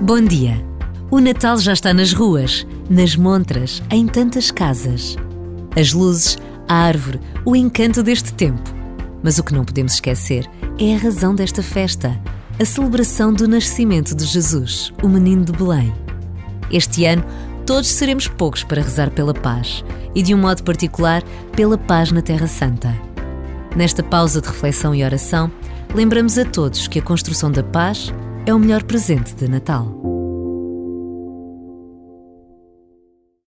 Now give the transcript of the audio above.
Bom dia! O Natal já está nas ruas, nas montras, em tantas casas. As luzes, a árvore, o encanto deste tempo. Mas o que não podemos esquecer é a razão desta festa, a celebração do nascimento de Jesus, o menino de Belém. Este ano, todos seremos poucos para rezar pela paz e, de um modo particular, pela paz na Terra Santa. Nesta pausa de reflexão e oração, lembramos a todos que a construção da paz é o melhor presente de Natal.